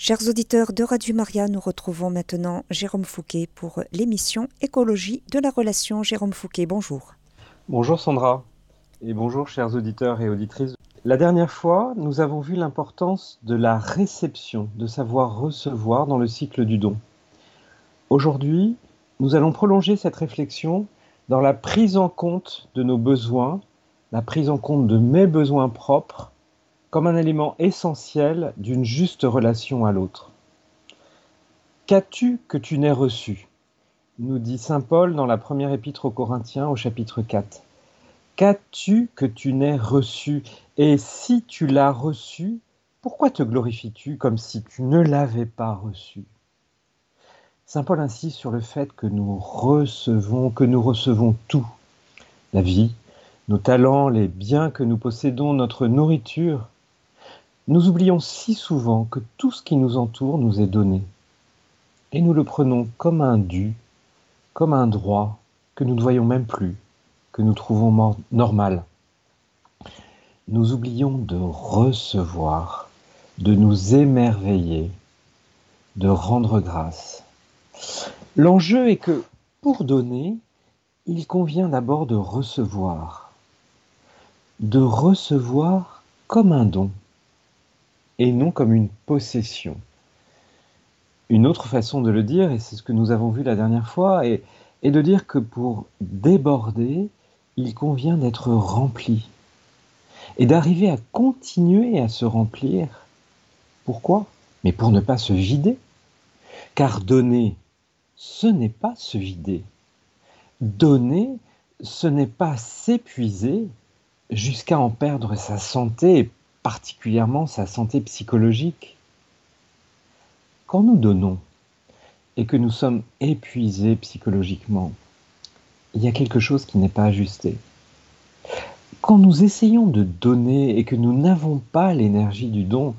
Chers auditeurs de Radio Maria, nous retrouvons maintenant Jérôme Fouquet pour l'émission Écologie de la relation. Jérôme Fouquet, bonjour. Bonjour Sandra et bonjour chers auditeurs et auditrices. La dernière fois, nous avons vu l'importance de la réception, de savoir recevoir dans le cycle du don. Aujourd'hui, nous allons prolonger cette réflexion dans la prise en compte de nos besoins, la prise en compte de mes besoins propres comme un élément essentiel d'une juste relation à l'autre. Qu'as-tu que tu n'aies reçu? nous dit Saint Paul dans la première épître aux Corinthiens au chapitre 4. Qu'as-tu que tu n'aies reçu? Et si tu l'as reçu, pourquoi te glorifies-tu comme si tu ne l'avais pas reçu? Saint Paul insiste sur le fait que nous recevons, que nous recevons tout. La vie, nos talents, les biens que nous possédons, notre nourriture, nous oublions si souvent que tout ce qui nous entoure nous est donné. Et nous le prenons comme un dû, comme un droit que nous ne voyons même plus, que nous trouvons normal. Nous oublions de recevoir, de nous émerveiller, de rendre grâce. L'enjeu est que pour donner, il convient d'abord de recevoir, de recevoir comme un don et non comme une possession. Une autre façon de le dire, et c'est ce que nous avons vu la dernière fois, est, de dire que pour déborder, il convient d'être rempli et d'arriver à continuer à se remplir. Pourquoi? Mais pour ne pas se vider. Car donner, ce n'est pas se vider. Donner, ce n'est pas s'épuiser jusqu'à en perdre sa santé particulièrement sa santé psychologique. Quand nous donnons et que nous sommes épuisés psychologiquement, il y a quelque chose qui n'est pas ajusté. Quand nous essayons de donner et que nous n'avons pas l'énergie du don,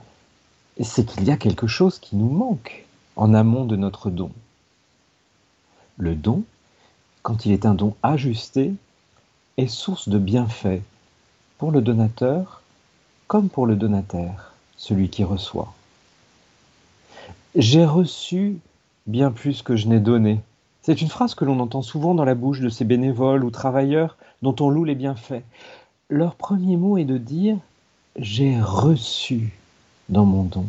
c'est qu'il y a quelque chose qui nous manque en amont de notre don. Le don, quand il est un don ajusté, est source de bienfaits pour le donateur comme pour le donataire, celui qui reçoit. J'ai reçu bien plus que je n'ai donné. C'est une phrase que l'on entend souvent dans la bouche de ces bénévoles ou travailleurs dont on loue les bienfaits. Leur premier mot est de dire j'ai reçu dans mon don.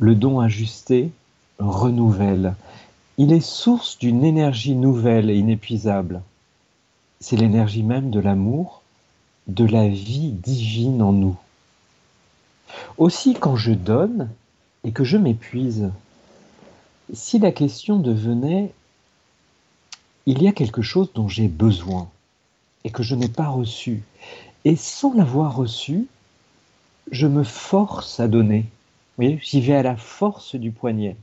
Le don ajusté renouvelle. Il est source d'une énergie nouvelle et inépuisable. C'est l'énergie même de l'amour de la vie divine en nous. Aussi, quand je donne et que je m'épuise, si la question devenait il y a quelque chose dont j'ai besoin et que je n'ai pas reçu, et sans l'avoir reçu, je me force à donner. Vous voyez, j'y vais à la force du poignet.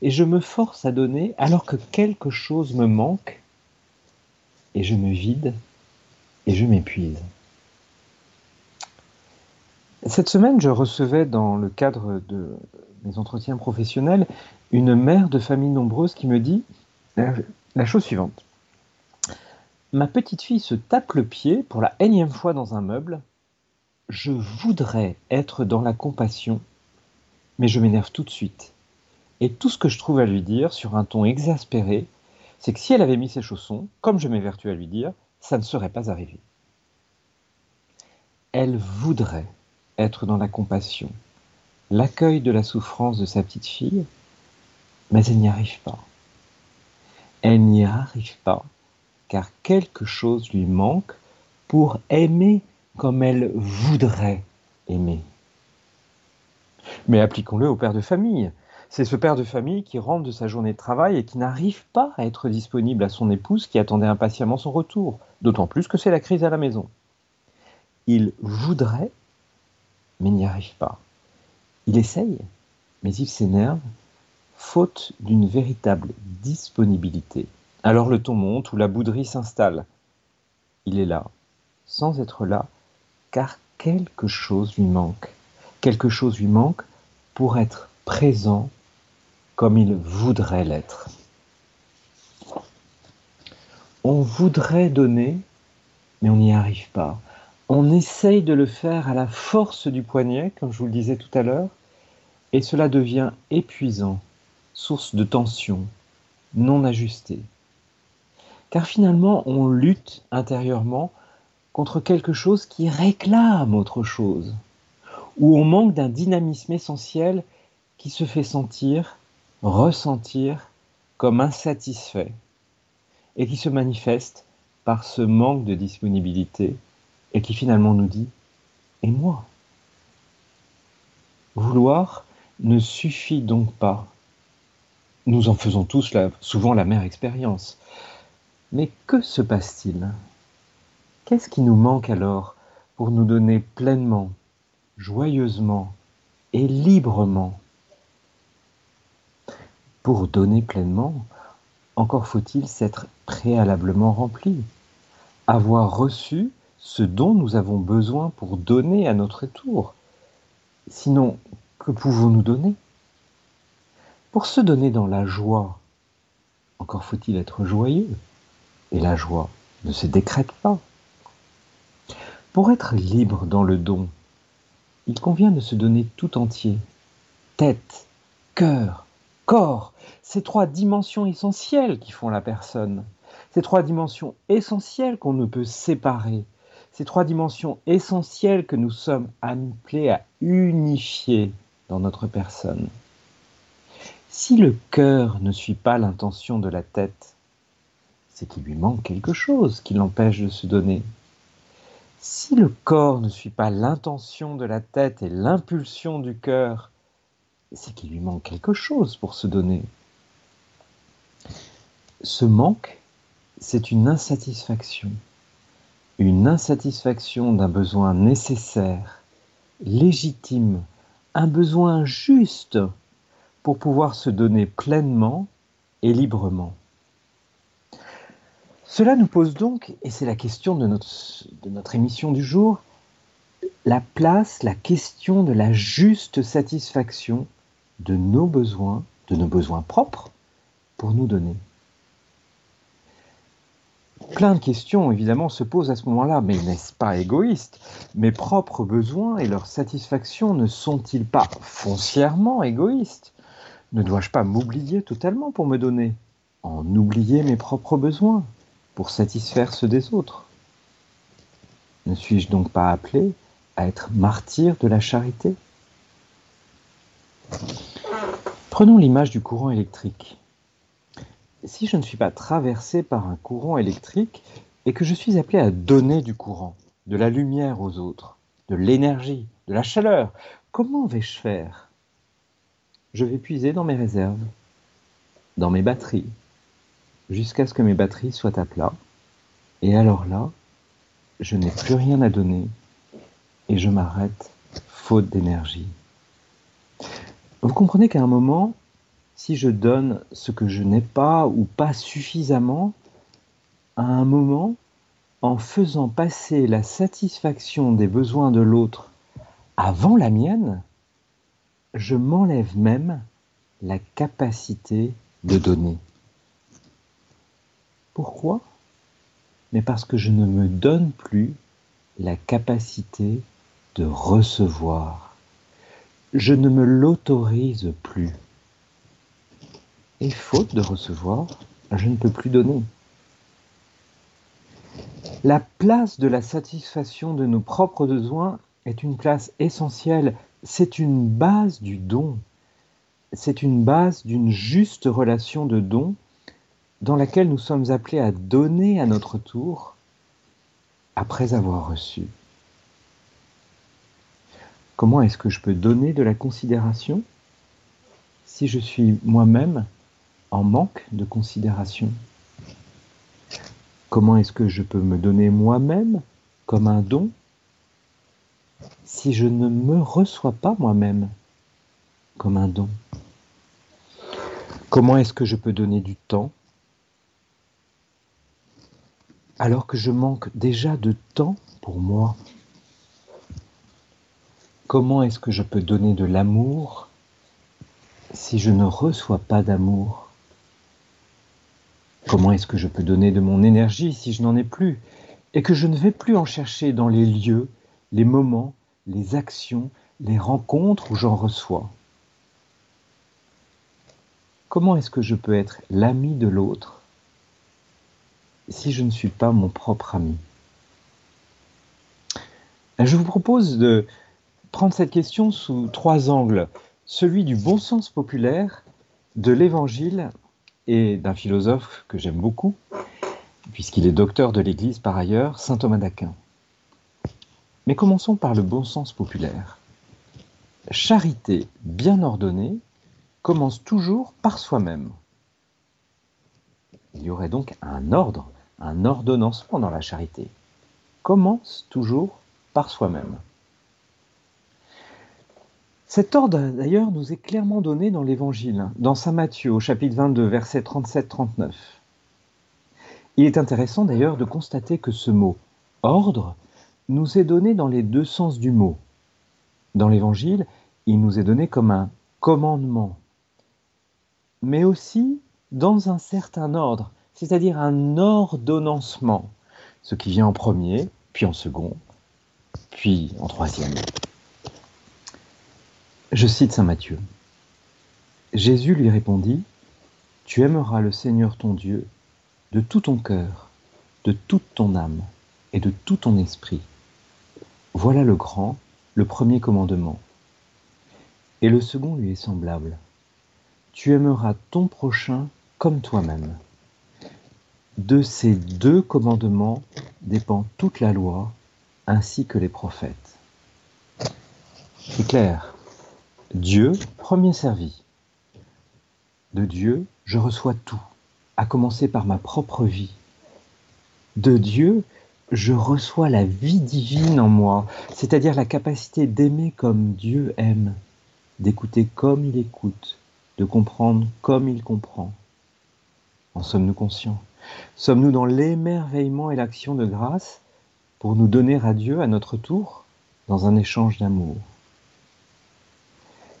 Et je me force à donner alors que quelque chose me manque, et je me vide, et je m'épuise. Cette semaine, je recevais dans le cadre de mes entretiens professionnels une mère de famille nombreuse qui me dit la chose suivante. Ma petite fille se tape le pied pour la énième fois dans un meuble. Je voudrais être dans la compassion, mais je m'énerve tout de suite. Et tout ce que je trouve à lui dire, sur un ton exaspéré, c'est que si elle avait mis ses chaussons, comme je m'évertue à lui dire, ça ne serait pas arrivé. Elle voudrait être dans la compassion, l'accueil de la souffrance de sa petite fille, mais elle n'y arrive pas. Elle n'y arrive pas car quelque chose lui manque pour aimer comme elle voudrait aimer. Mais appliquons-le au père de famille. C'est ce père de famille qui rentre de sa journée de travail et qui n'arrive pas à être disponible à son épouse qui attendait impatiemment son retour, d'autant plus que c'est la crise à la maison. Il voudrait mais n'y arrive pas. Il essaye, mais il s'énerve, faute d'une véritable disponibilité. Alors le ton monte ou la bouderie s'installe. Il est là, sans être là, car quelque chose lui manque. Quelque chose lui manque pour être présent comme il voudrait l'être. On voudrait donner, mais on n'y arrive pas on essaye de le faire à la force du poignet, comme je vous le disais tout à l'heure, et cela devient épuisant, source de tension, non ajustée. Car finalement, on lutte intérieurement contre quelque chose qui réclame autre chose, où on manque d'un dynamisme essentiel qui se fait sentir, ressentir comme insatisfait, et qui se manifeste par ce manque de disponibilité, et qui finalement nous dit ⁇ Et moi ?⁇ Vouloir ne suffit donc pas. Nous en faisons tous souvent la mère expérience. Mais que se passe-t-il? Qu'est-ce qui nous manque alors pour nous donner pleinement, joyeusement et librement? Pour donner pleinement, encore faut-il s'être préalablement rempli, avoir reçu ce dont nous avons besoin pour donner à notre tour. Sinon, que pouvons-nous donner? Pour se donner dans la joie, encore faut-il être joyeux, et la joie ne se décrète pas. Pour être libre dans le don, il convient de se donner tout entier. Tête, cœur, corps, ces trois dimensions essentielles qui font la personne. Ces trois dimensions essentielles qu'on ne peut séparer. Ces trois dimensions essentielles que nous sommes appelés à unifier dans notre personne. Si le cœur ne suit pas l'intention de la tête, c'est qu'il lui manque quelque chose qui l'empêche de se donner. Si le corps ne suit pas l'intention de la tête et l'impulsion du cœur, c'est qu'il lui manque quelque chose pour se donner. Ce manque, c'est une insatisfaction. Une insatisfaction d'un besoin nécessaire, légitime, un besoin juste pour pouvoir se donner pleinement et librement. Cela nous pose donc, et c'est la question de notre, émission du jour, la place, la question de la juste satisfaction de nos besoins, de nos besoins propres, pour nous donner. Plein de questions, évidemment, se posent à ce moment-là, mais n'est-ce pas égoïste? Mes propres besoins et leur satisfaction ne sont-ils pas foncièrement égoïstes? Ne dois-je pas m'oublier totalement pour me donner? En oublier mes propres besoins pour satisfaire ceux des autres? Ne suis-je donc pas appelé à être martyr de la charité? Prenons l'image du courant électrique. Si je ne suis pas traversé par un courant électrique et que je suis appelé à donner du courant, de la lumière aux autres, de l'énergie, de la chaleur, comment vais-je faire? Je vais puiser dans mes réserves, dans mes batteries, jusqu'à ce que mes batteries soient à plat. Et alors là, je n'ai plus rien à donner et je m'arrête faute d'énergie. Vous comprenez qu'à un moment, si je donne ce que je n'ai pas ou pas suffisamment, à un moment, en faisant passer la satisfaction des besoins de l'autre avant la mienne, je m'enlève même la capacité de donner. Pourquoi? Mais parce que je ne me donne plus la capacité de recevoir. Je ne me l'autorise plus. Et faute de recevoir, je ne peux plus donner. La place de la satisfaction de nos propres besoins est une place essentielle. C'est une base du don. C'est une base d'une juste relation de don dans laquelle nous sommes appelés à donner à notre tour après avoir reçu. Comment est-ce que je peux donner de la considération si je suis moi-même en manque de considération. Comment est-ce que je peux me donner moi-même comme un don si je ne me reçois pas moi-même comme un don? Comment est-ce que je peux donner du temps alors que je manque déjà de temps pour moi? Comment est-ce que je peux donner de l'amour si je ne reçois pas d'amour? Comment est-ce que je peux donner de mon énergie si je n'en ai plus et que je ne vais plus en chercher dans les lieux, les moments, les actions, les rencontres où j'en reçois? Comment est-ce que je peux être l'ami de l'autre si je ne suis pas mon propre ami? Je vous propose de prendre cette question sous trois angles. Celui du bon sens populaire, de l'évangile et d'un philosophe que j'aime beaucoup, puisqu'il est docteur de l'Église par ailleurs, saint Thomas d'Aquin. Mais commençons par le bon sens populaire. Charité bien ordonnée commence toujours par soi-même. Il y aurait donc un ordre, un ordonnancement dans la charité. Commence toujours par soi-même. Cet ordre, d'ailleurs, nous est clairement donné dans l'Évangile, dans Saint Matthieu, au chapitre 22, versets 37-39. Il est intéressant d'ailleurs de constater que ce mot ordre nous est donné dans les deux sens du mot. Dans l'Évangile, il nous est donné comme un commandement, mais aussi dans un certain ordre, c'est-à-dire un ordonnancement, ce qui vient en premier, puis en second, puis en troisième. Je cite Saint Matthieu. Jésus lui répondit, Tu aimeras le Seigneur ton Dieu de tout ton cœur, de toute ton âme et de tout ton esprit. Voilà le grand, le premier commandement. Et le second lui est semblable. Tu aimeras ton prochain comme toi-même. De ces deux commandements dépend toute la loi ainsi que les prophètes. C'est clair. Dieu, premier servi. De Dieu, je reçois tout, à commencer par ma propre vie. De Dieu, je reçois la vie divine en moi, c'est-à-dire la capacité d'aimer comme Dieu aime, d'écouter comme il écoute, de comprendre comme il comprend. En sommes-nous conscients? Sommes-nous dans l'émerveillement et l'action de grâce pour nous donner à Dieu à notre tour dans un échange d'amour?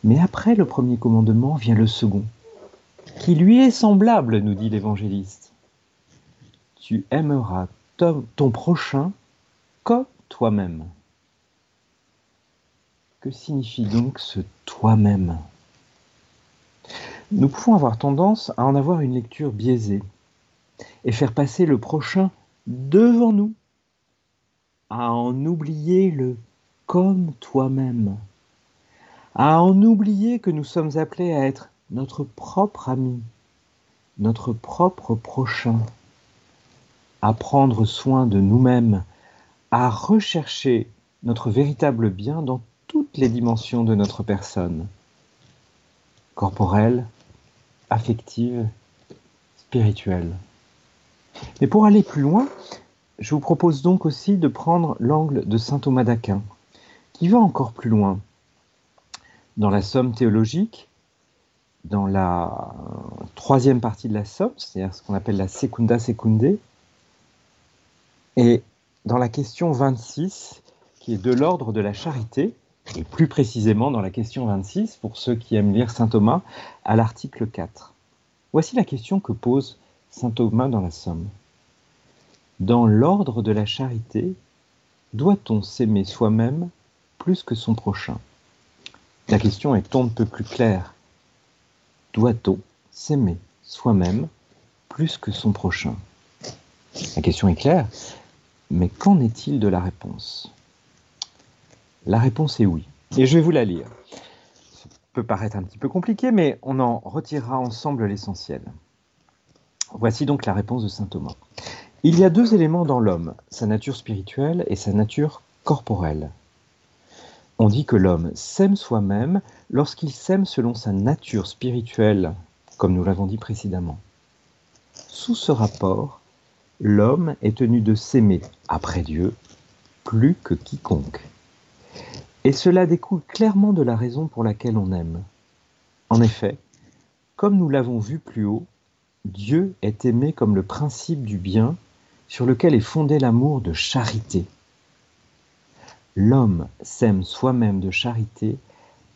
Mais après le premier commandement vient le second, qui lui est semblable, nous dit l'évangéliste. Tu aimeras ton prochain comme toi-même. Que signifie donc ce toi-même? Nous pouvons avoir tendance à en avoir une lecture biaisée et faire passer le prochain devant nous, à en oublier le comme toi-même, à en oublier que nous sommes appelés à être notre propre ami, notre propre prochain, à prendre soin de nous-mêmes, à rechercher notre véritable bien dans toutes les dimensions de notre personne, corporelle, affective, spirituelle. Mais pour aller plus loin, je vous propose donc aussi de prendre l'angle de saint Thomas d'Aquin, qui va encore plus loin. Dans la somme théologique, dans la troisième partie de la somme, c'est-à-dire ce qu'on appelle la secunda secundae, et dans la question 26, qui est de l'ordre de la charité, et plus précisément dans la question 26, pour ceux qui aiment lire Saint Thomas, à l'article 4. Voici la question que pose Saint Thomas dans la Somme. Dans l'ordre de la charité, doit-on s'aimer soi-même plus que son prochain? La question est on ne plus claire. Doit-on s'aimer soi-même plus que son prochain? La question est claire, mais qu'en est-il de la réponse? La réponse est oui. Et je vais vous la lire. Ça peut paraître un petit peu compliqué, mais on en retirera ensemble l'essentiel. Voici donc la réponse de saint Thomas. Il y a deux éléments dans l'homme, sa nature spirituelle et sa nature corporelle. On dit que l'homme s'aime soi-même lorsqu'il s'aime selon sa nature spirituelle, comme nous l'avons dit précédemment. Sous ce rapport, l'homme est tenu de s'aimer, après Dieu, plus que quiconque. Et cela découle clairement de la raison pour laquelle on aime. En effet, comme nous l'avons vu plus haut, Dieu est aimé comme le principe du bien sur lequel est fondé l'amour de charité. L'homme s'aime soi-même de charité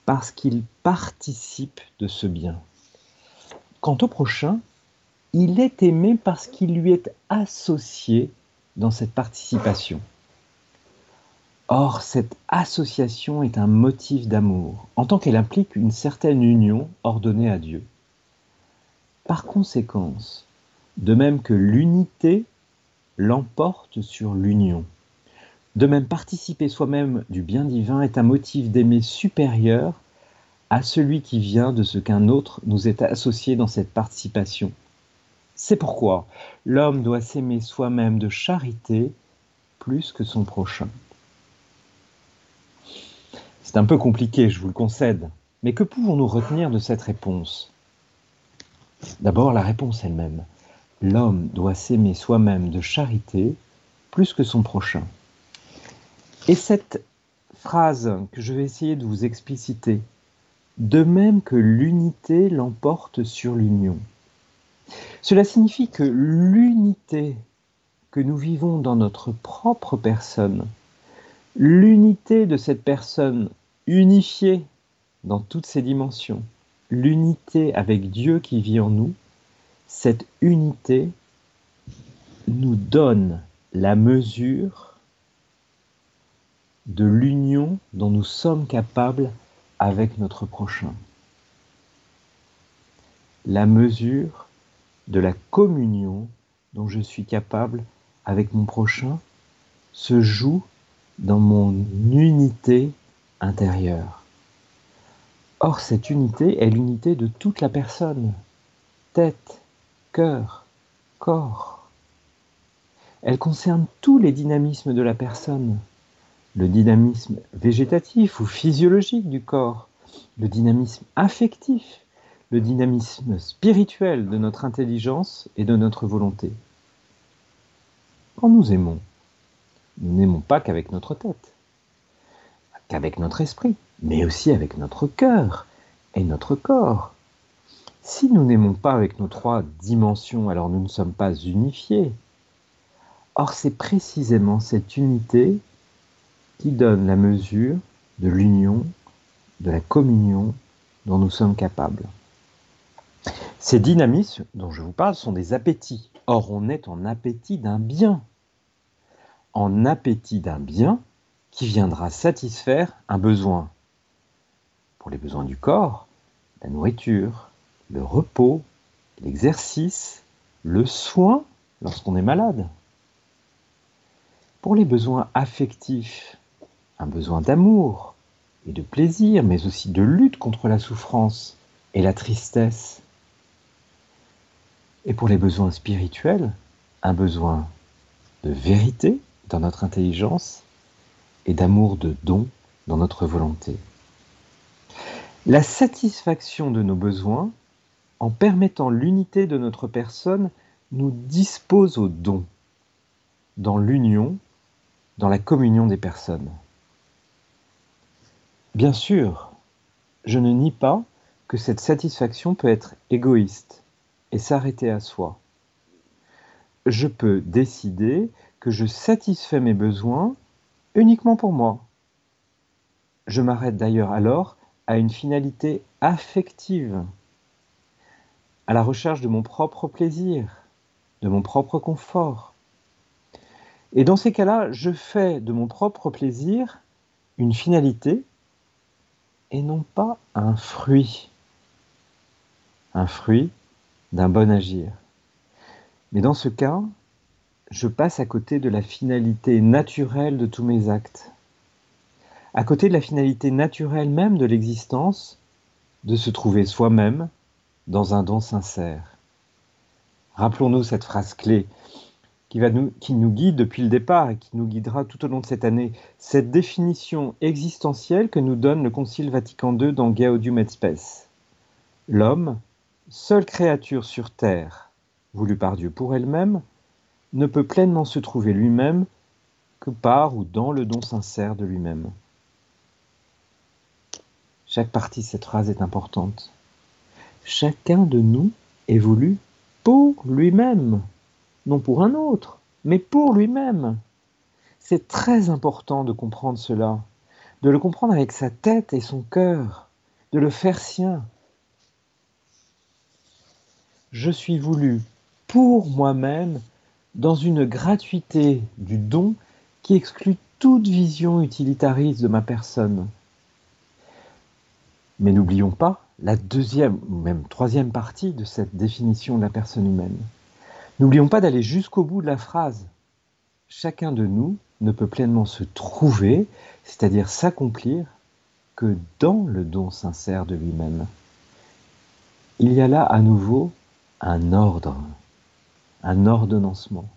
parce qu'il participe de ce bien. Quant au prochain, il est aimé parce qu'il lui est associé dans cette participation. Or, cette association est un motif d'amour, en tant qu'elle implique une certaine union ordonnée à Dieu. Par conséquence, de même que l'unité l'emporte sur l'union. De même, participer soi-même du bien divin est un motif d'aimer supérieur à celui qui vient de ce qu'un autre nous est associé dans cette participation. C'est pourquoi l'homme doit s'aimer soi-même de charité plus que son prochain. C'est un peu compliqué, je vous le concède, mais que pouvons-nous retenir de cette réponse? D'abord la réponse elle-même. L'homme doit s'aimer soi-même de charité plus que son prochain. Et cette phrase que je vais essayer de vous expliciter, de même que l'unité l'emporte sur l'union. Cela signifie que l'unité que nous vivons dans notre propre personne, l'unité de cette personne unifiée dans toutes ses dimensions, l'unité avec Dieu qui vit en nous, cette unité nous donne la mesure de l'union dont nous sommes capables avec notre prochain. La mesure de la communion dont je suis capable avec mon prochain se joue dans mon unité intérieure. Or, cette unité est l'unité de toute la personne, tête, cœur, corps. Elle concerne tous les dynamismes de la personne, le dynamisme végétatif ou physiologique du corps, le dynamisme affectif, le dynamisme spirituel de notre intelligence et de notre volonté. Quand nous aimons, nous n'aimons pas qu'avec notre tête, qu'avec notre esprit, mais aussi avec notre cœur et notre corps. Si nous n'aimons pas avec nos trois dimensions, alors nous ne sommes pas unifiés. Or, c'est précisément cette unité qui donne la mesure de l'union, de la communion dont nous sommes capables. Ces dynamismes dont je vous parle sont des appétits. Or, on est en appétit d'un bien. En appétit d'un bien qui viendra satisfaire un besoin. Pour les besoins du corps, la nourriture, le repos, l'exercice, le soin lorsqu'on est malade. Pour les besoins affectifs, un besoin d'amour et de plaisir, mais aussi de lutte contre la souffrance et la tristesse. Et pour les besoins spirituels, un besoin de vérité dans notre intelligence et d'amour de don dans notre volonté. La satisfaction de nos besoins, en permettant l'unité de notre personne, nous dispose au don, dans l'union, dans la communion des personnes. Bien sûr, je ne nie pas que cette satisfaction peut être égoïste et s'arrêter à soi. Je peux décider que je satisfais mes besoins uniquement pour moi. Je m'arrête d'ailleurs alors à une finalité affective, à la recherche de mon propre plaisir, de mon propre confort. Et dans ces cas-là, je fais de mon propre plaisir une finalité et non pas un fruit. Un fruit d'un bon agir. Mais dans ce cas, je passe à côté de la finalité naturelle de tous mes actes. À côté de la finalité naturelle même de l'existence, de se trouver soi-même dans un don sincère. Rappelons-nous cette phrase clé qui, nous, nous guide depuis le départ et qui nous guidera tout au long de cette année, cette définition existentielle que nous donne le Concile Vatican II dans Gaudium et Spes. L'homme, seule créature sur terre, voulue par Dieu pour elle-même, ne peut pleinement se trouver lui-même que par ou dans le don sincère de lui-même. Chaque partie de cette phrase est importante. Chacun de nous évolue pour lui-même non pour un autre, mais pour lui-même. C'est très important de comprendre cela, de le comprendre avec sa tête et son cœur, de le faire sien. Je suis voulu pour moi-même dans une gratuité du don qui exclut toute vision utilitariste de ma personne. Mais n'oublions pas la deuxième ou même troisième partie de cette définition de la personne humaine. N'oublions pas d'aller jusqu'au bout de la phrase. Chacun de nous ne peut pleinement se trouver, c'est-à-dire s'accomplir, que dans le don sincère de lui-même. Il y a là à nouveau un ordre, un ordonnancement.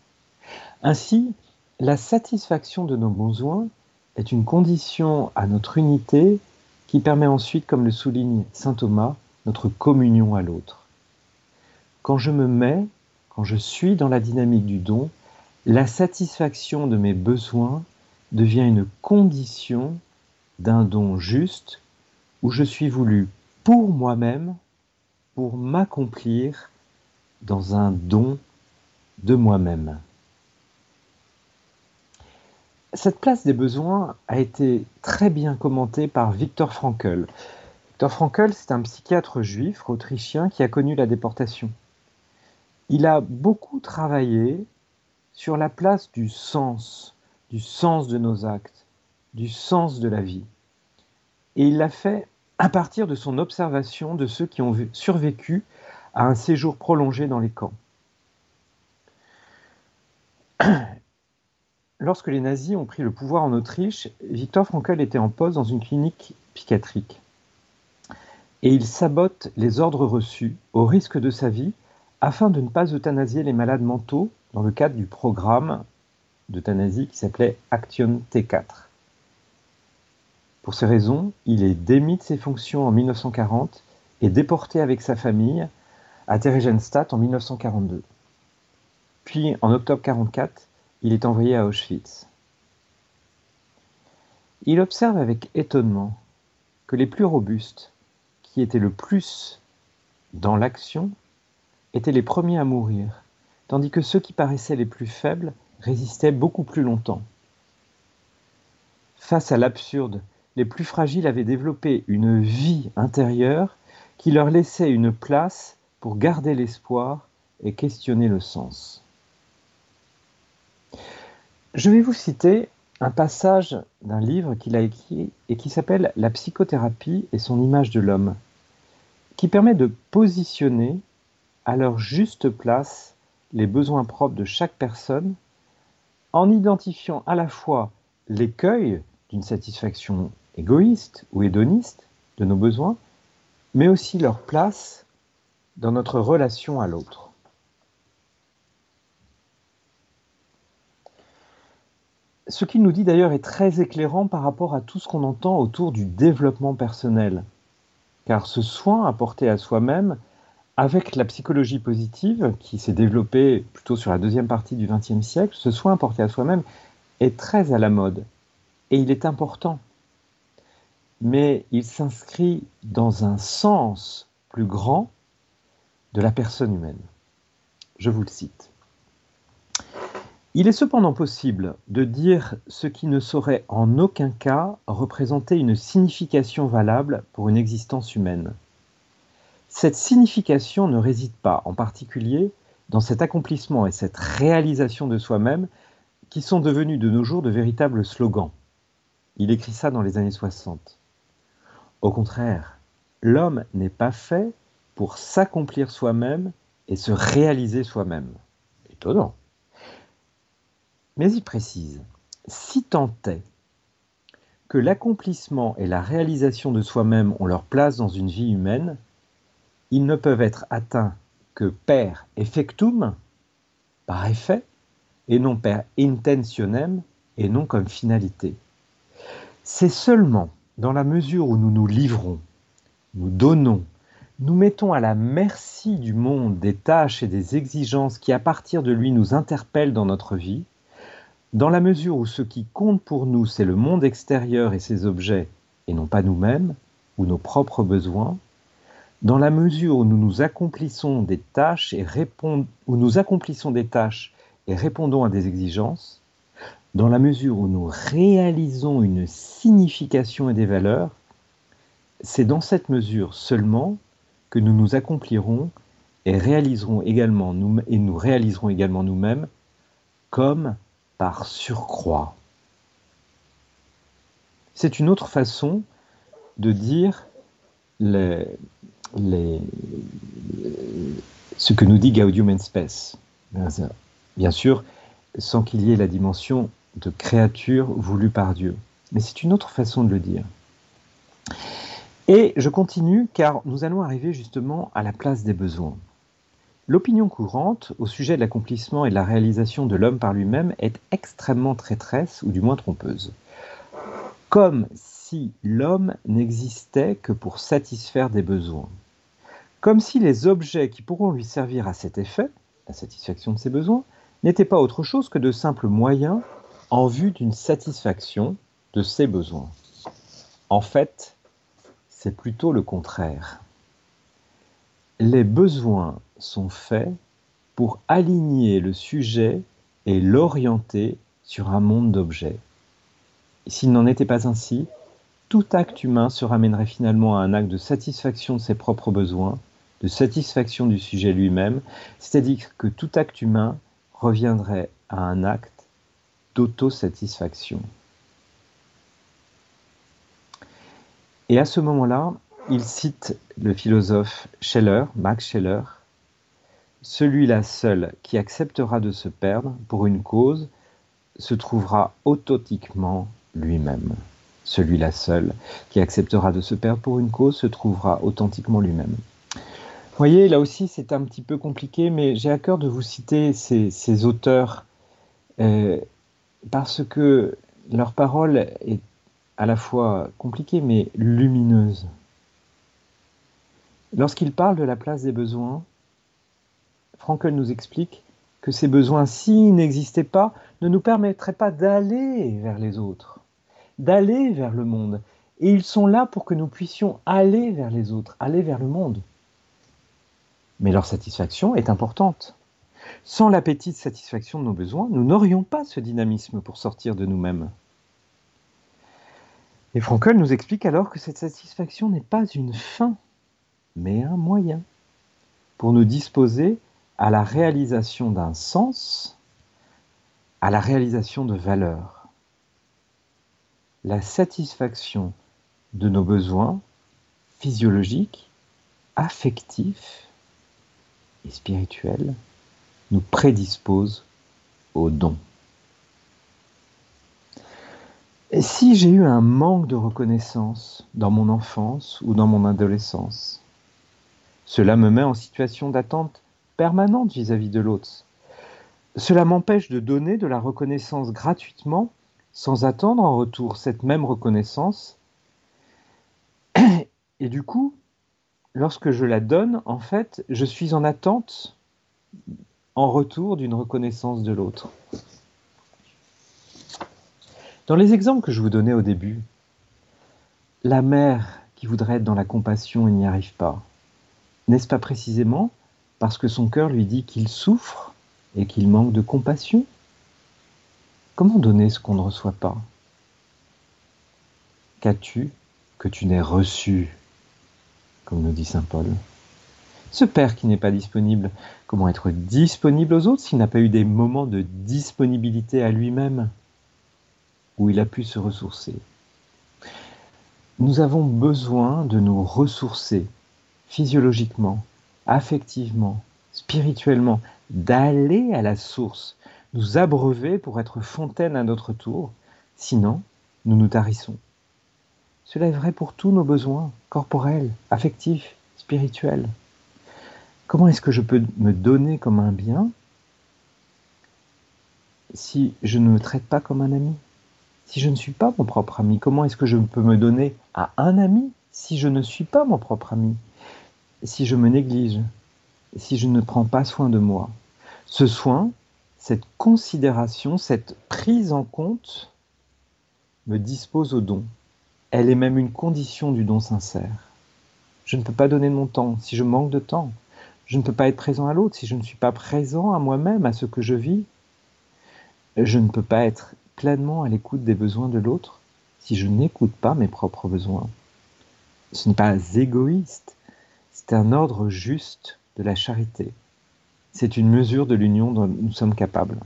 Ainsi, la satisfaction de nos besoins est une condition à notre unité qui permet ensuite, comme le souligne saint Thomas, notre communion à l'autre. Quand je me mets, quand je suis dans la dynamique du don, la satisfaction de mes besoins devient une condition d'un don juste où je suis voulu pour moi-même, pour m'accomplir dans un don de moi-même. Cette place des besoins a été très bien commentée par Viktor Frankl. Viktor Frankl, c'est un psychiatre juif autrichien qui a connu la déportation. Il a beaucoup travaillé sur la place du sens, du sens de nos actes, du sens de la vie. Et il l'a fait à partir de son observation de ceux qui ont survécu à un séjour prolongé dans les camps. Lorsque les nazis ont pris le pouvoir en Autriche, Victor Frankl était en poste dans une clinique psychiatrique. Et il sabote les ordres reçus, au risque de sa vie, afin de ne pas euthanasier les malades mentaux dans le cadre du programme d'euthanasie qui s'appelait Action T4. Pour ces raisons, il est démis de ses fonctions en 1940 et déporté avec sa famille à Theresienstadt en 1942. Puis, en octobre 1944, il est envoyé à Auschwitz. Il observe avec étonnement que les plus robustes, qui étaient le plus dans l'action, étaient les premiers à mourir, tandis que ceux qui paraissaient les plus faibles résistaient beaucoup plus longtemps. Face à l'absurde, les plus fragiles avaient développé une vie intérieure qui leur laissait une place pour garder l'espoir et questionner le sens. Je vais vous citer un passage d'un livre qu'il a écrit et qui s'appelle La psychothérapie et son image de l'homme, qui permet de positionner à leur juste place les besoins propres de chaque personne en identifiant à la fois l'écueil d'une satisfaction égoïste ou hédoniste de nos besoins, mais aussi leur place dans notre relation à l'autre. Ce qu'il nous dit d'ailleurs est très éclairant par rapport à tout ce qu'on entend autour du développement personnel. Car ce soin apporté à soi-même, avec la psychologie positive, qui s'est développée plutôt sur la deuxième partie du XXe siècle, ce soin apporté à soi-même est très à la mode. Et il est important. Mais il s'inscrit dans un sens plus grand de la personne humaine. Je vous le cite. Il est cependant possible de dire ce qui ne saurait en aucun cas représenter une signification valable pour une existence humaine. Cette signification ne réside pas en particulier dans cet accomplissement et cette réalisation de soi-même qui sont devenus de nos jours de véritables slogans. Il écrit ça dans les années 60. Au contraire, l'homme n'est pas fait pour s'accomplir soi-même et se réaliser soi-même. Étonnant. Mais il précise, si tant est que l'accomplissement et la réalisation de soi-même ont leur place dans une vie humaine, ils ne peuvent être atteints que per effectum, par effet, et non per intentionem, et non comme finalité. C'est seulement dans la mesure où nous nous livrons, nous donnons, nous mettons à la merci du monde des tâches et des exigences qui à partir de lui nous interpellent dans notre vie, dans la mesure où ce qui compte pour nous, c'est le monde extérieur et ses objets, et non pas nous-mêmes, ou nos propres besoins, dans la mesure où nous nous accomplissons des tâches et accomplissons des tâches et répondons à des exigences, dans la mesure où nous réalisons une signification et des valeurs, c'est dans cette mesure seulement que nous nous accomplirons et réaliserons également nous et nous réaliserons également nous-mêmes comme par surcroît. C'est une autre façon de dire ce que nous dit Gaudium et Spes. Bien sûr, sans qu'il y ait la dimension de créature voulue par Dieu. Mais c'est une autre façon de le dire. Et je continue car nous allons arriver justement à la place des besoins. L'opinion courante au sujet de l'accomplissement et de la réalisation de l'homme par lui-même est extrêmement traîtresse ou du moins trompeuse. Comme si l'homme n'existait que pour satisfaire des besoins. Comme si les objets qui pourront lui servir à cet effet, la satisfaction de ses besoins, n'étaient pas autre chose que de simples moyens en vue d'une satisfaction de ses besoins. En fait, c'est plutôt le contraire. Les besoins sont faits pour aligner le sujet et l'orienter sur un monde d'objets. S'il n'en était pas ainsi, tout acte humain se ramènerait finalement à un acte de satisfaction de ses propres besoins, de satisfaction du sujet lui-même, c'est-à-dire que tout acte humain reviendrait à un acte d'autosatisfaction. Et à ce moment-là, il cite le philosophe Scheller, Max Scheller, celui-là seul qui acceptera de se perdre pour une cause se trouvera authentiquement lui-même. Celui-là seul qui acceptera de se perdre pour une cause se trouvera authentiquement lui-même. Vous voyez, là aussi, c'est un petit peu compliqué, mais j'ai à cœur de vous citer ces, auteurs euh, parce que leur parole est à la fois compliquée, mais lumineuse. Lorsqu'ils parlent de la place des besoins, Frankel nous explique que ces besoins, s'ils n'existaient pas, ne nous permettraient pas d'aller vers les autres, d'aller vers le monde. Et ils sont là pour que nous puissions aller vers les autres, aller vers le monde mais leur satisfaction est importante. Sans l'appétit de satisfaction de nos besoins, nous n'aurions pas ce dynamisme pour sortir de nous-mêmes. Et Frankel nous explique alors que cette satisfaction n'est pas une fin, mais un moyen pour nous disposer à la réalisation d'un sens, à la réalisation de valeurs. La satisfaction de nos besoins physiologiques, affectifs, et spirituel nous prédispose au don. Et si j'ai eu un manque de reconnaissance dans mon enfance ou dans mon adolescence, cela me met en situation d'attente permanente vis-à-vis de l'autre. Cela m'empêche de donner de la reconnaissance gratuitement sans attendre en retour cette même reconnaissance. Et du coup, lorsque je la donne, en fait, je suis en attente en retour d'une reconnaissance de l'autre. Dans les exemples que je vous donnais au début, la mère qui voudrait être dans la compassion et n'y arrive pas, n'est-ce pas précisément parce que son cœur lui dit qu'il souffre et qu'il manque de compassion? Comment donner ce qu'on ne reçoit pas? Qu'as-tu que tu n'aies reçu? Comme nous dit Saint Paul. Ce Père qui n'est pas disponible, comment être disponible aux autres s'il n'a pas eu des moments de disponibilité à lui-même où il a pu se ressourcer? Nous avons besoin de nous ressourcer physiologiquement, affectivement, spirituellement, d'aller à la source, nous abreuver pour être fontaine à notre tour, sinon nous nous tarissons. Cela est vrai pour tous nos besoins, corporels, affectifs, spirituels. Comment est-ce que je peux me donner comme un bien si je ne me traite pas comme un ami? Si je ne suis pas mon propre ami, comment est-ce que je peux me donner à un ami si je ne suis pas mon propre ami? Si je me néglige, si je ne prends pas soin de moi? Ce soin, cette considération, cette prise en compte me dispose au don. Elle est même une condition du don sincère. Je ne peux pas donner mon temps si je manque de temps. Je ne peux pas être présent à l'autre si je ne suis pas présent à moi-même, à ce que je vis. Je ne peux pas être pleinement à l'écoute des besoins de l'autre si je n'écoute pas mes propres besoins. Ce n'est pas égoïste, c'est un ordre juste de la charité. C'est une mesure de l'union dont nous sommes capables.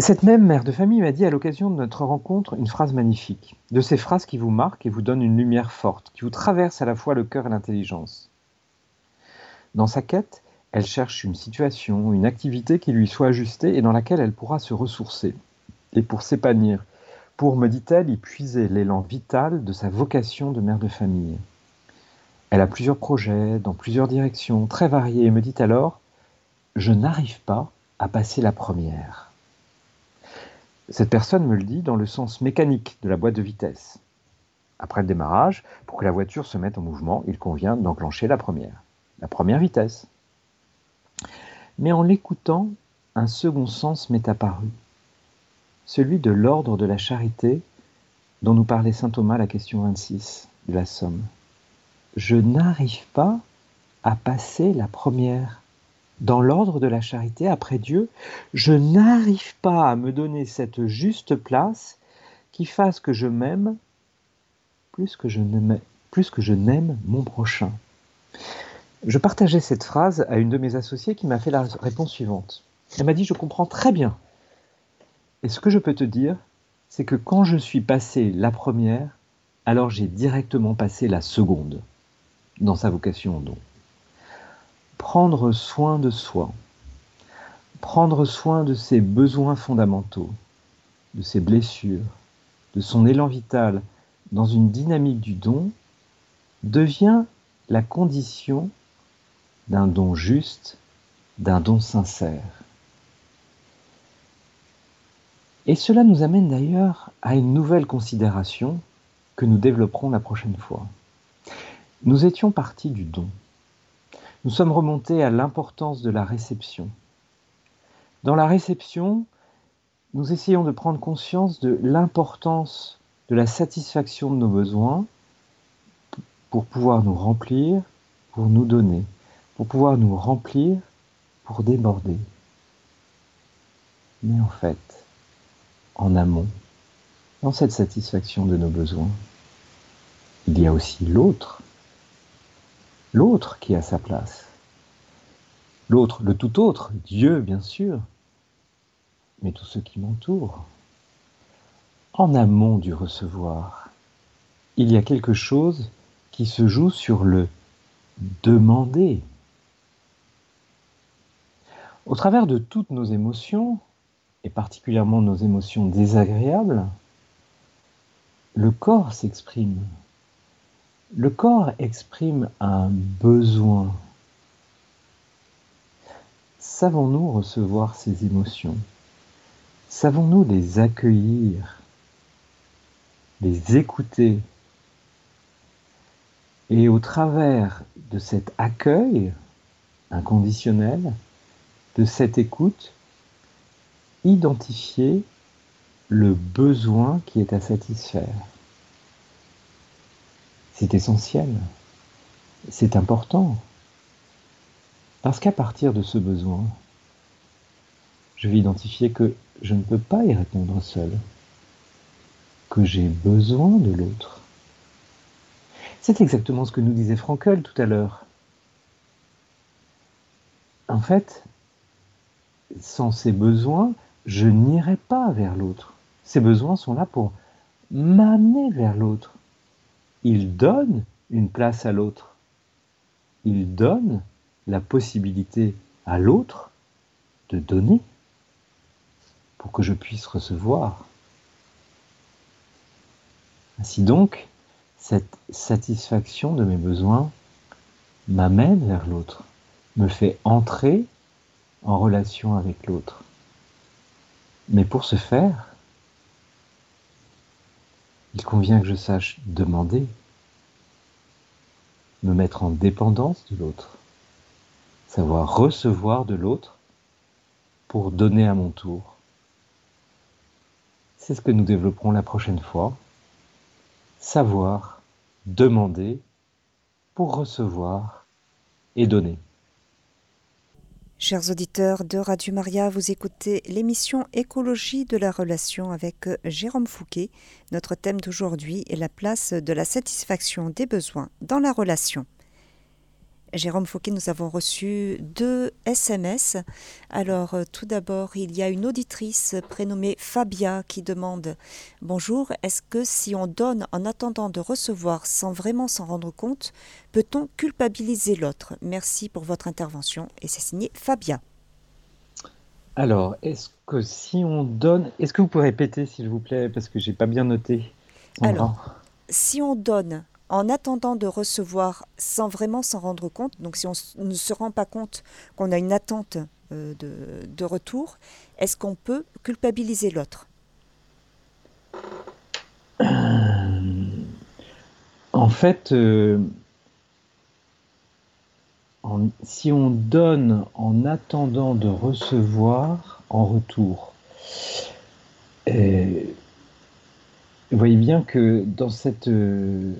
Cette même mère de famille m'a dit à l'occasion de notre rencontre une phrase magnifique, de ces phrases qui vous marquent et vous donnent une lumière forte, qui vous traverse à la fois le cœur et l'intelligence. Dans sa quête, elle cherche une situation, une activité qui lui soit ajustée et dans laquelle elle pourra se ressourcer. Et pour s'épanouir, pour, me dit-elle, y puiser l'élan vital de sa vocation de mère de famille. Elle a plusieurs projets, dans plusieurs directions, très variés, et me dit alors Je n'arrive pas à passer la première. Cette personne me le dit dans le sens mécanique de la boîte de vitesse. Après le démarrage, pour que la voiture se mette en mouvement, il convient d'enclencher la première, la première vitesse. Mais en l'écoutant, un second sens m'est apparu celui de l'ordre de la charité dont nous parlait saint Thomas la question 26 de la Somme. Je n'arrive pas à passer la première. Dans l'ordre de la charité après Dieu, je n'arrive pas à me donner cette juste place qui fasse que je m'aime plus que je n'aime mon prochain. Je partageais cette phrase à une de mes associées qui m'a fait la réponse suivante. Elle m'a dit Je comprends très bien et ce que je peux te dire, c'est que quand je suis passé la première, alors j'ai directement passé la seconde dans sa vocation au don. Prendre soin de soi, prendre soin de ses besoins fondamentaux, de ses blessures, de son élan vital dans une dynamique du don, devient la condition d'un don juste, d'un don sincère. Et cela nous amène d'ailleurs à une nouvelle considération que nous développerons la prochaine fois. Nous étions partis du don. Nous sommes remontés à l'importance de la réception. Dans la réception, nous essayons de prendre conscience de l'importance de la satisfaction de nos besoins pour pouvoir nous remplir, pour nous donner, pour pouvoir nous remplir, pour déborder. Mais en fait, en amont, dans cette satisfaction de nos besoins, il y a aussi l'autre, l'autre qui a sa place. L'autre, le tout autre, Dieu bien sûr, mais tous ceux qui m'entourent. En amont du recevoir, il y a quelque chose qui se joue sur le demander. Au travers de toutes nos émotions, et particulièrement nos émotions désagréables, le corps s'exprime. Le corps exprime un besoin. Savons-nous recevoir ces émotions? Savons-nous les accueillir, les écouter? Et au travers de cet accueil inconditionnel, de cette écoute, identifier le besoin qui est à satisfaire. C'est essentiel, c'est important, parce qu'à partir de ce besoin, je vais identifier que je ne peux pas y répondre seul, que j'ai besoin de l'autre. C'est exactement ce que nous disait Frankel tout à l'heure. En fait, sans ces besoins, je n'irai pas vers l'autre. Ces besoins sont là pour m'amener vers l'autre. Ils donnent une place à l'autre. Ils donnent la possibilité à l'autre de donner pour que je puisse recevoir. Ainsi donc, cette satisfaction de mes besoins m'amène vers l'autre, me fait entrer en relation avec l'autre. Mais pour ce faire, il convient que je sache demander, me mettre en dépendance de l'autre, savoir recevoir de l'autre pour donner à mon tour. C'est ce que nous développerons la prochaine fois. Savoir, demander pour recevoir et donner. Chers auditeurs de Radio Maria, vous écoutez l'émission Écologie de la relation avec Jérôme Fouquet. Notre thème d'aujourd'hui est la place de la satisfaction des besoins dans la relation. Jérôme Fouquet, nous avons reçu deux SMS. Alors, euh, tout d'abord, il y a une auditrice prénommée Fabia qui demande Bonjour, est-ce que si on donne en attendant de recevoir sans vraiment s'en rendre compte, peut-on culpabiliser l'autre? Merci pour votre intervention. Et c'est signé Fabia. Alors, est-ce que si on donne. Est-ce que vous pouvez répéter, s'il vous plaît, parce que j'ai pas bien noté. Alors, si on donne en attendant de recevoir sans vraiment s'en rendre compte, donc si on ne se rend pas compte qu'on a une attente euh, de, retour, est-ce qu'on peut culpabiliser l'autre? En fait, euh, si on donne en attendant de recevoir en retour, euh, vous voyez bien que dans cette, euh,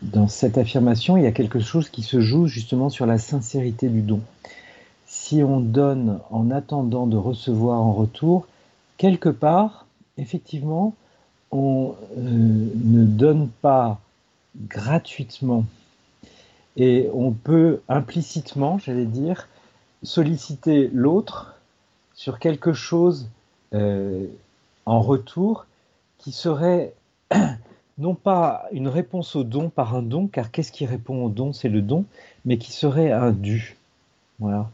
dans cette affirmation, il y a quelque chose qui se joue justement sur la sincérité du don. Si on donne en attendant de recevoir en retour, quelque part, effectivement, on euh, ne donne pas gratuitement. Et on peut implicitement, j'allais dire, solliciter l'autre sur quelque chose euh, en retour qui serait non pas une réponse au don par un don, car qu'est-ce qui répond au don? C'est le don, mais qui serait un dû. Voilà.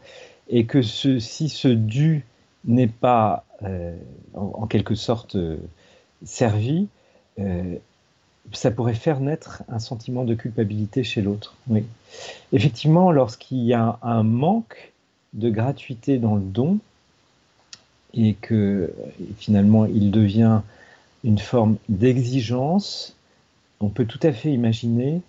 Et que si ce dû n'est pas euh, en, quelque sorte euh, servi, euh, ça pourrait faire naître un sentiment de culpabilité chez l'autre. Effectivement, lorsqu'il y a un manque de gratuité dans le don, et que finalement il devient une forme d'exigence, on peut tout à fait imaginer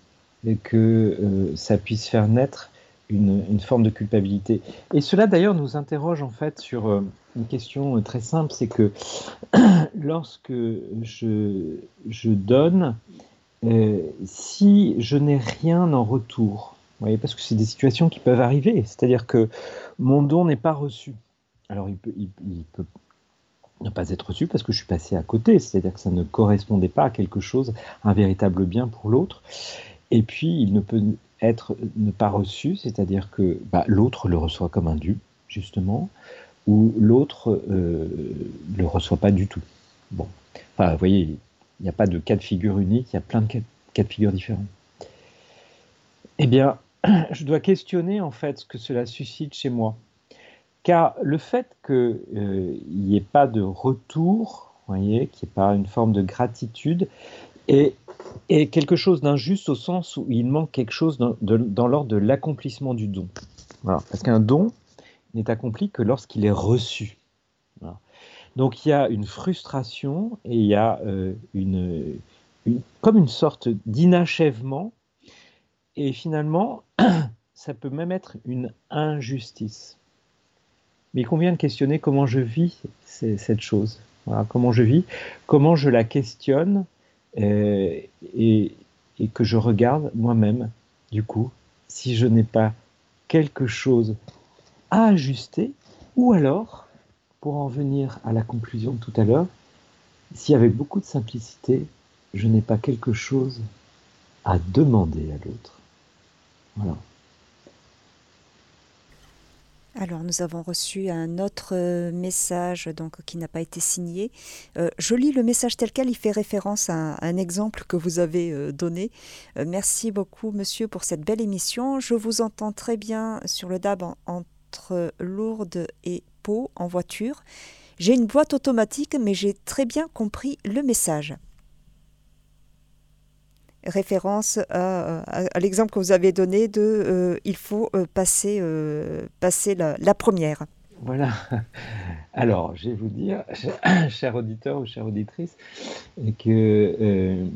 que euh, ça puisse faire naître une, forme de culpabilité. Et cela d'ailleurs nous interroge en fait sur euh, une question très simple, c'est que lorsque je, je donne, euh, si je n'ai rien en retour, vous voyez, parce que c'est des situations qui peuvent arriver, c'est-à-dire que mon don n'est pas reçu. Alors il peut, il peut ne pas être reçu parce que je suis passé à côté, c'est-à-dire que ça ne correspondait pas à quelque chose, un véritable bien pour l'autre. Et puis, il ne peut être ne pas reçu, c'est-à-dire que bah, l'autre le reçoit comme un dû, justement, ou l'autre ne euh, le reçoit pas du tout. Bon, enfin, vous voyez, il n'y a pas de cas de figure unique, il y a plein de cas de figure différents. Eh bien, je dois questionner en fait ce que cela suscite chez moi. Car le fait qu'il euh, n'y ait pas de retour, voyez, qu'il n'y ait pas une forme de gratitude, est, quelque chose d'injuste au sens où il manque quelque chose dans, l'ordre de l'accomplissement du don. Parce qu'un don n'est accompli que lorsqu'il est reçu. Donc il y a une frustration et il y a euh, une, comme une sorte d'inachèvement. Et finalement, ça peut même être une injustice. Mais il convient de questionner comment je vis cette chose. comment je vis, comment je la questionne euh, et, que je regarde moi-même, du coup, si je n'ai pas quelque chose à ajuster, ou alors, pour en venir à la conclusion de tout à l'heure, si avec beaucoup de simplicité, je n'ai pas quelque chose à demander à l'autre. Voilà. Alors nous avons reçu un autre euh, message donc qui n'a pas été signé. Euh, je lis le message tel quel, il fait référence à un, exemple que vous avez euh, donné. merci beaucoup monsieur pour cette belle émission. Je vous entends très bien sur le DAB entre Lourdes et Pau en voiture. J'ai une boîte automatique mais j'ai très bien compris le message référence à, l'exemple que vous avez donné de euh, il faut euh, passer, euh, passer la, première. Voilà. Alors, je vais vous dire, cher auditeur ou chère auditrice, que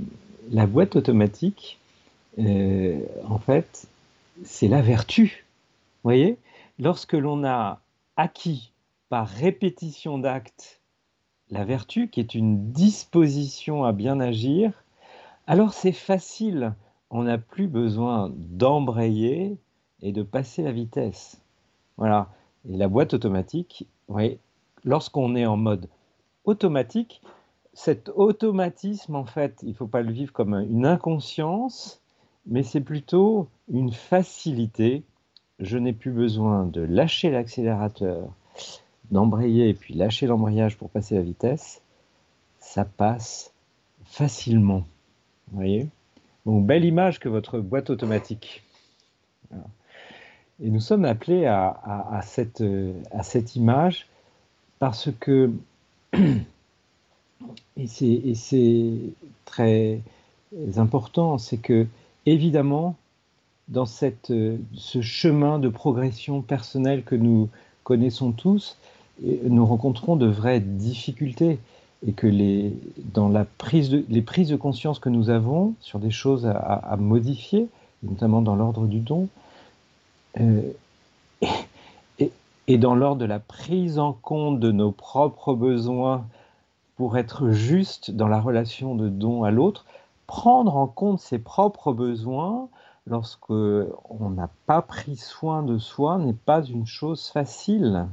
la boîte automatique, en fait, c'est la vertu. Vous voyez? Lorsque l'on a acquis par répétition d'actes la vertu, qui est une disposition à bien agir, alors c'est facile, on n'a plus besoin d'embrayer et de passer la vitesse. Voilà. Et la boîte automatique, oui, lorsqu'on est en mode automatique, cet automatisme, en fait, il ne faut pas le vivre comme une inconscience, mais c'est plutôt une facilité. Je n'ai plus besoin de lâcher l'accélérateur, d'embrayer et puis lâcher l'embrayage pour passer la vitesse. Ça passe facilement. Vous voyez belle image que votre boîte automatique. Et nous sommes appelés à, cette, à cette image parce que, et c'est très important, c'est que, évidemment, dans cette, ce chemin de progression personnelle que nous connaissons tous, nous rencontrons de vraies difficultés et que les, dans la prise de, les prises de conscience que nous avons sur des choses à, modifier, notamment dans l'ordre du don, euh, et, dans l'ordre de la prise en compte de nos propres besoins pour être juste dans la relation de don à l'autre, prendre en compte ses propres besoins lorsque on n'a pas pris soin de soi n'est pas une chose facile.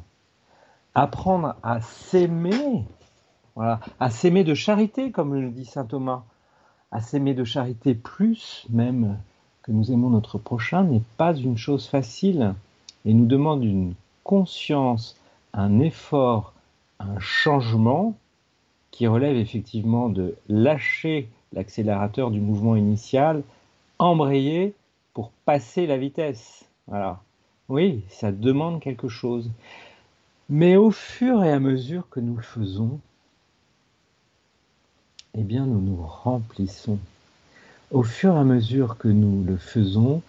Apprendre à s'aimer À s'aimer de charité, comme le dit saint Thomas. À s'aimer de charité plus même que nous aimons notre prochain n'est pas une chose facile et nous demande une conscience, un effort, un changement qui relève effectivement de lâcher l'accélérateur du mouvement initial, embrayer pour passer la vitesse. Voilà. Oui, ça demande quelque chose. Mais au fur et à mesure que nous le faisons, eh bien nous nous remplissons. Au fur et à mesure que nous le faisons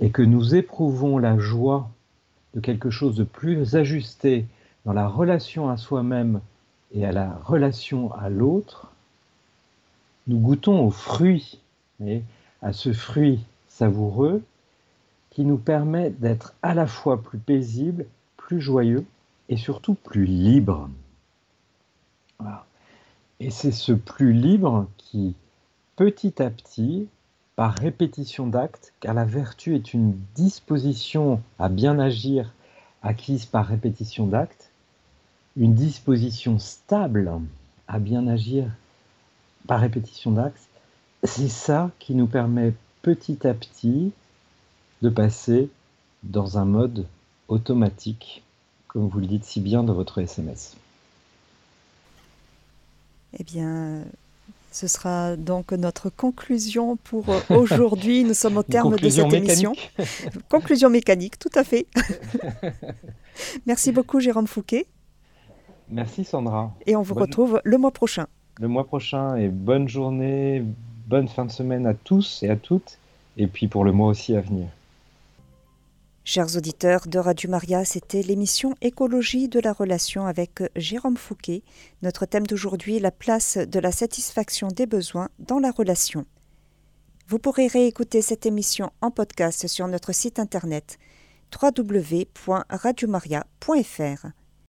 et que nous éprouvons la joie de quelque chose de plus ajusté dans la relation à soi-même et à la relation à l'autre, nous goûtons au fruit, et à ce fruit savoureux qui nous permet d'être à la fois plus paisible, plus joyeux et surtout plus libre. Et c'est ce plus libre qui, petit à petit, par répétition d'actes, car la vertu est une disposition à bien agir acquise par répétition d'actes, une disposition stable à bien agir par répétition d'actes, c'est ça qui nous permet petit à petit de passer dans un mode automatique, comme vous le dites si bien dans votre SMS. Eh bien, ce sera donc notre conclusion pour aujourd'hui. Nous sommes au terme de cette émission. conclusion mécanique, tout à fait. Merci beaucoup, Jérôme Fouquet. Merci, Sandra. Et on vous retrouve le mois prochain. Le mois prochain, et bonne journée, bonne fin de semaine à tous et à toutes, et puis pour le mois aussi à venir. Chers auditeurs de Radio Maria, c'était l'émission Écologie de la relation avec Jérôme Fouquet. Notre thème d'aujourd'hui, la place de la satisfaction des besoins dans la relation. Vous pourrez réécouter cette émission en podcast sur notre site internet www.radiomaria.fr.